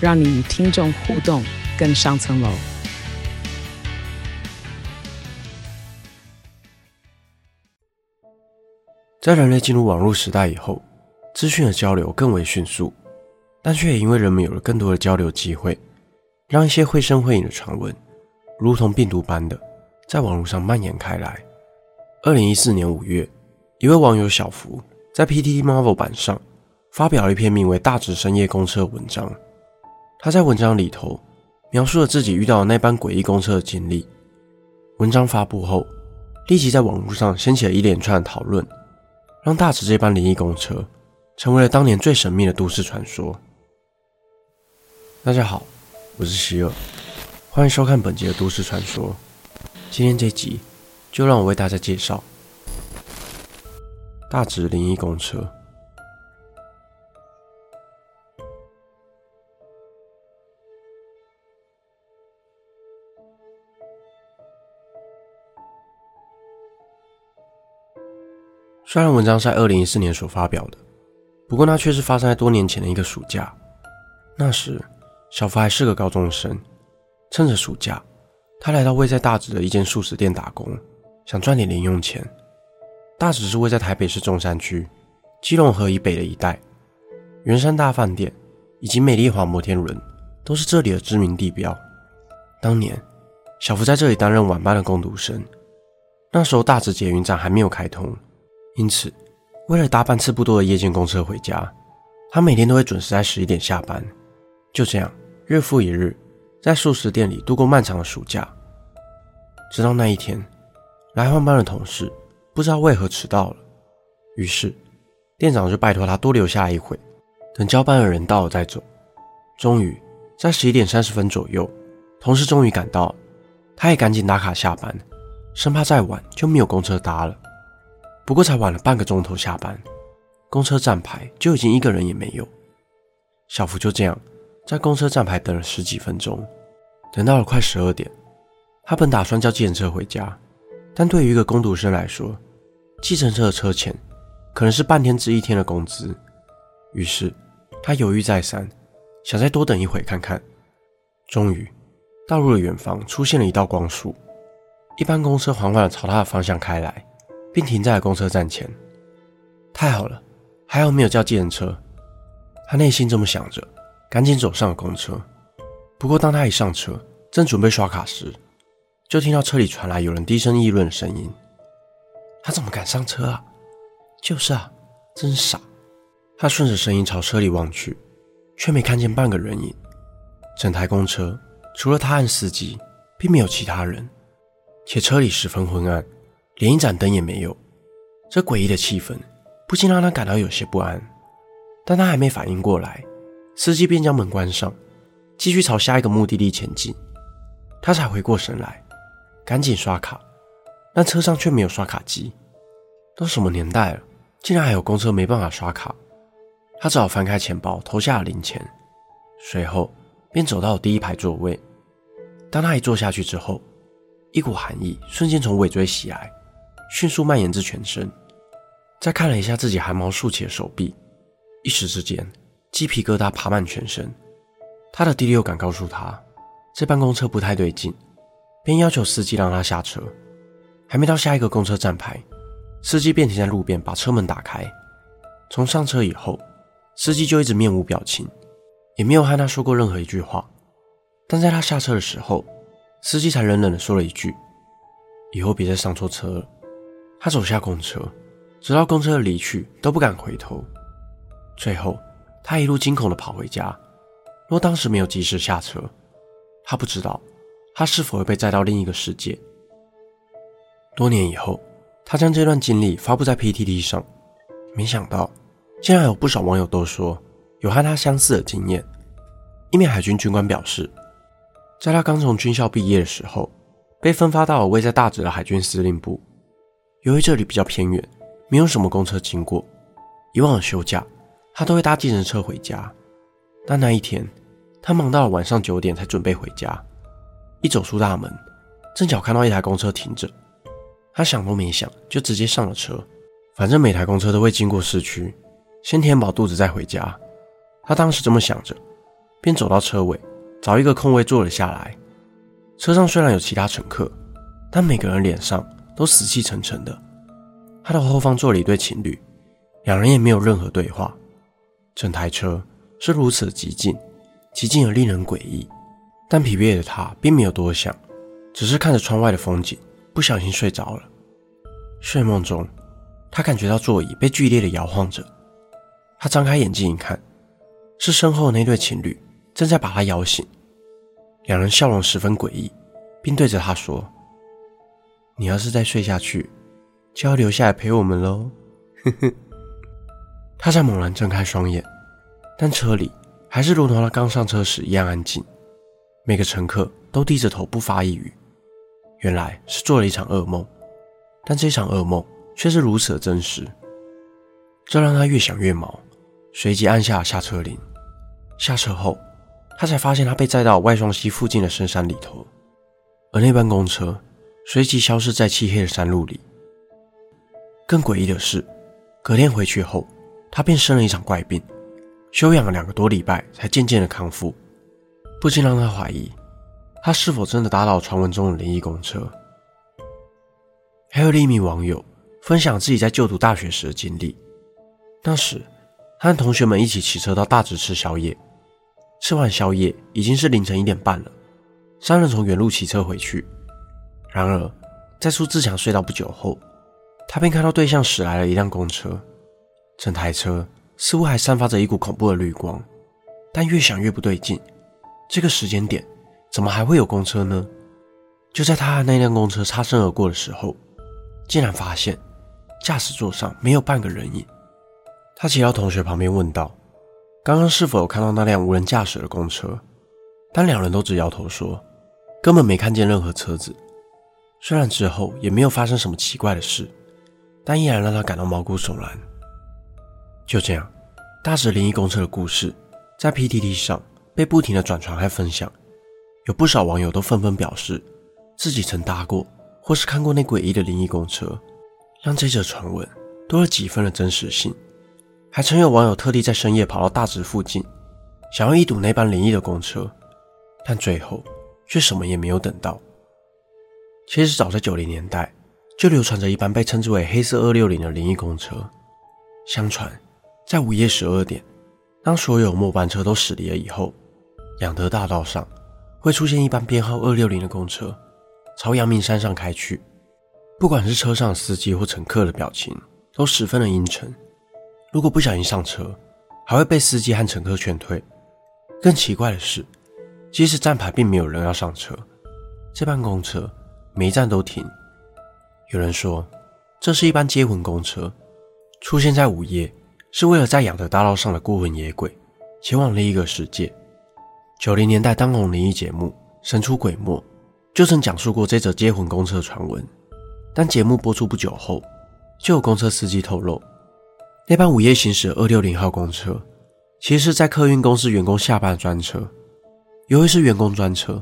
让你与听众互动更上层楼。在人类进入网络时代以后，资讯的交流更为迅速，但却也因为人们有了更多的交流机会，让一些绘声绘影的传闻，如同病毒般的在网络上蔓延开来。二零一四年五月，一位网友小福在 PTT Marvel 版上发表了一篇名为《大直深夜公车》的文章。他在文章里头描述了自己遇到那班诡异公车的经历。文章发布后，立即在网络上掀起了一连串的讨论。让大直这班灵异公车成为了当年最神秘的都市传说。大家好，我是希尔，欢迎收看本集的都市传说。今天这集就让我为大家介绍大直灵异公车。虽然文章是在二零一四年所发表的，不过那却是发生在多年前的一个暑假。那时，小福还是个高中生，趁着暑假，他来到位在大直的一间素食店打工，想赚点零用钱。大直是位在台北市中山区基隆河以北的一带，圆山大饭店以及美丽华摩天轮都是这里的知名地标。当年，小福在这里担任晚班的工读生，那时候大直捷运站还没有开通。因此，为了搭班次不多的夜间公车回家，他每天都会准时在十一点下班。就这样，日复一日，在素食店里度过漫长的暑假。直到那一天，来换班的同事不知道为何迟到了，于是店长就拜托他多留下来一会，等交班的人到了再走。终于，在十一点三十分左右，同事终于赶到，他也赶紧打卡下班，生怕再晚就没有公车搭了。不过才晚了半个钟头下班，公车站牌就已经一个人也没有。小福就这样在公车站牌等了十几分钟，等到了快十二点，他本打算叫计程车回家，但对于一个工读生来说，计程车的车钱可能是半天至一天的工资。于是他犹豫再三，想再多等一会看看。终于，道路的远方出现了一道光束，一班公车缓缓地朝他的方向开来。并停在了公车站前。太好了，还好没有叫计程车。他内心这么想着，赶紧走上了公车。不过，当他一上车，正准备刷卡时，就听到车里传来有人低声议论的声音：“他怎么敢上车啊？就是啊，真傻。”他顺着声音朝车里望去，却没看见半个人影。整台公车除了他和司机，并没有其他人，且车里十分昏暗。连一盏灯也没有，这诡异的气氛不禁让他感到有些不安。但他还没反应过来，司机便将门关上，继续朝下一个目的地前进。他才回过神来，赶紧刷卡，但车上却没有刷卡机。都什么年代了，竟然还有公车没办法刷卡？他只好翻开钱包，投下了零钱，随后便走到第一排座位。当他一坐下去之后，一股寒意瞬间从尾椎袭来。迅速蔓延至全身，再看了一下自己汗毛竖起的手臂，一时之间鸡皮疙瘩爬满全身。他的第六感告诉他，这班公车不太对劲，便要求司机让他下车。还没到下一个公车站牌，司机便停在路边，把车门打开。从上车以后，司机就一直面无表情，也没有和他说过任何一句话。但在他下车的时候，司机才冷冷地说了一句：“以后别再上错车了。”他走下公车，直到公车离去都不敢回头。最后，他一路惊恐地跑回家。若当时没有及时下车，他不知道他是否会被载到另一个世界。多年以后，他将这段经历发布在 PTT 上，没想到竟然有不少网友都说有和他相似的经验。一名海军军官表示，在他刚从军校毕业的时候，被分发到了位在大直的海军司令部。由于这里比较偏远，没有什么公车经过，以往的休假，他都会搭计程车回家。但那一天，他忙到了晚上九点才准备回家。一走出大门，正巧看到一台公车停着，他想都没想就直接上了车。反正每台公车都会经过市区，先填饱肚子再回家。他当时这么想着，便走到车尾，找一个空位坐了下来。车上虽然有其他乘客，但每个人脸上都死气沉沉的。他的后方坐了一对情侣，两人也没有任何对话。整台车是如此的寂静，寂静而令人诡异。但疲惫的他并没有多想，只是看着窗外的风景，不小心睡着了。睡梦中，他感觉到座椅被剧烈的摇晃着。他张开眼睛一看，是身后那对情侣正在把他摇醒。两人笑容十分诡异，并对着他说：“你要是再睡下去，就要留下来陪我们喽。”呵呵。他才猛然睁开双眼，但车里还是如同他刚上车时一样安静。每个乘客都低着头不发一语，原来是做了一场噩梦，但这场噩梦却是如此的真实，这让他越想越毛，随即按下了下车铃。下车后，他才发现他被载到外双溪附近的深山里头，而那班公车随即消失在漆黑的山路里。更诡异的是，隔天回去后，他便生了一场怪病，休养了两个多礼拜才渐渐的康复。不禁让他怀疑，他是否真的打到传闻中的灵异公车。还有另一名网友分享自己在就读大学时的经历。那时，他和同学们一起骑车到大直吃宵夜，吃完宵夜已经是凌晨一点半了。三人从原路骑车回去，然而在出自强隧道不久后，他便看到对向驶来了一辆公车，整台车似乎还散发着一股恐怖的绿光，但越想越不对劲。这个时间点，怎么还会有公车呢？就在他和那辆公车擦身而过的时候，竟然发现驾驶座上没有半个人影。他骑到同学旁边问道：“刚刚是否有看到那辆无人驾驶的公车？”但两人都只摇头说：“根本没看见任何车子。”虽然之后也没有发生什么奇怪的事，但依然让他感到毛骨悚然。就这样，大直灵异公车的故事在 PTT 上。被不停的转传和分享，有不少网友都纷纷表示自己曾搭过或是看过那诡异的灵异公车，让这则传闻多了几分的真实性。还曾有网友特地在深夜跑到大直附近，想要一睹那班灵异的公车，但最后却什么也没有等到。其实早在九零年代就流传着一班被称之为“黑色二六零”的灵异公车，相传在午夜十二点，当所有末班车都驶离了以后。仰德大道上会出现一班编号二六零的公车，朝阳明山上开去。不管是车上司机或乘客的表情都十分的阴沉。如果不小心上车，还会被司机和乘客劝退。更奇怪的是，即使站牌并没有人要上车，这班公车每一站都停。有人说，这是一班接魂公车，出现在午夜，是为了在养德大道上的孤魂野鬼前往另一个世界。九零年代当红灵异节目《神出鬼没》就曾讲述过这则接魂公车传闻，但节目播出不久后，就有公车司机透露，那班午夜行驶二六零号公车，其实是在客运公司员工下班的专车。由于是员工专车，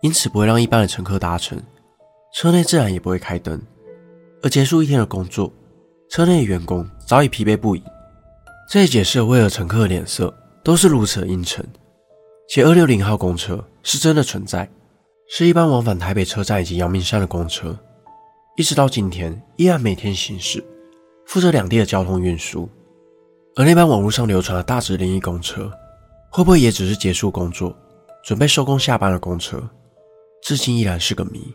因此不会让一般的乘客搭乘，车内自然也不会开灯。而结束一天的工作，车内的员工早已疲惫不已。这也解释了为何乘客的脸色都是如此的阴沉。且二六零号公车是真的存在，是一班往返台北车站以及阳明山的公车，一直到今天依然每天行驶，负责两地的交通运输。而那班网络上流传的大直灵异公车，会不会也只是结束工作，准备收工下班的公车？至今依然是个谜。